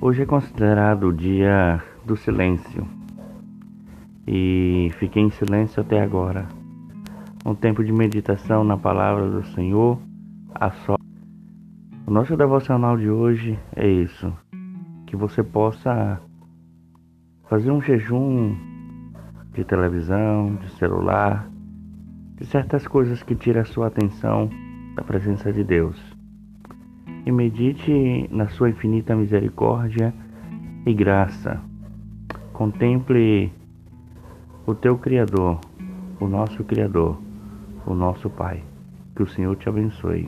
Hoje é considerado o dia do silêncio e fiquei em silêncio até agora. Um tempo de meditação na palavra do Senhor, a só. O nosso devocional de hoje é isso: que você possa fazer um jejum de televisão, de celular, de certas coisas que tiram a sua atenção da presença de Deus e medite na sua infinita misericórdia e graça. Contemple o teu Criador, o nosso Criador, o nosso Pai. Que o Senhor te abençoe.